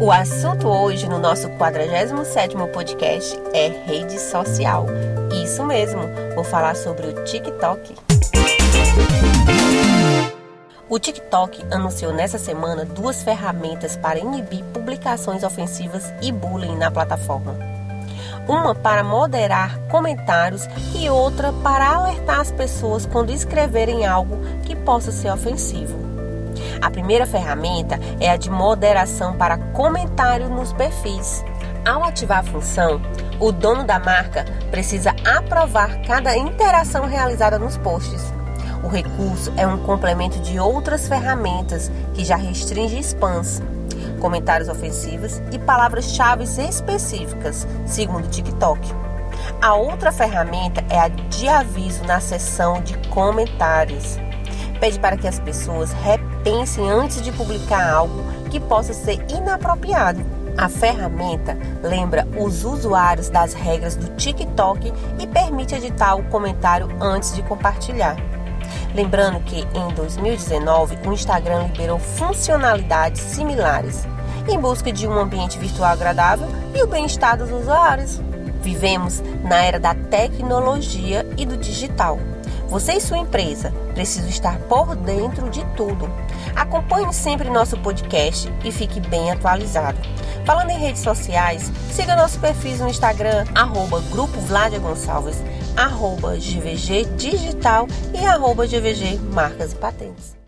O assunto hoje no nosso 47º podcast é rede social. Isso mesmo, vou falar sobre o TikTok. O TikTok anunciou nessa semana duas ferramentas para inibir publicações ofensivas e bullying na plataforma. Uma para moderar comentários e outra para alertar as pessoas quando escreverem algo que possa ser ofensivo. A primeira ferramenta é a de moderação para comentário nos perfis. Ao ativar a função, o dono da marca precisa aprovar cada interação realizada nos posts. O recurso é um complemento de outras ferramentas que já restringe spams, comentários ofensivos e palavras-chave específicas, segundo o TikTok. A outra ferramenta é a de aviso na seção de comentários. Pede para que as pessoas repensem antes de publicar algo que possa ser inapropriado. A ferramenta lembra os usuários das regras do TikTok e permite editar o comentário antes de compartilhar. Lembrando que em 2019 o Instagram liberou funcionalidades similares em busca de um ambiente virtual agradável e o bem-estar dos usuários. Vivemos na era da tecnologia e do digital. Você e sua empresa precisam estar por dentro de tudo. Acompanhe sempre nosso podcast e fique bem atualizado. Falando em redes sociais, siga nosso perfil no Instagram, arroba Grupo Vladia Gonçalves, arroba GVG Digital e arroba GVG Marcas e Patentes.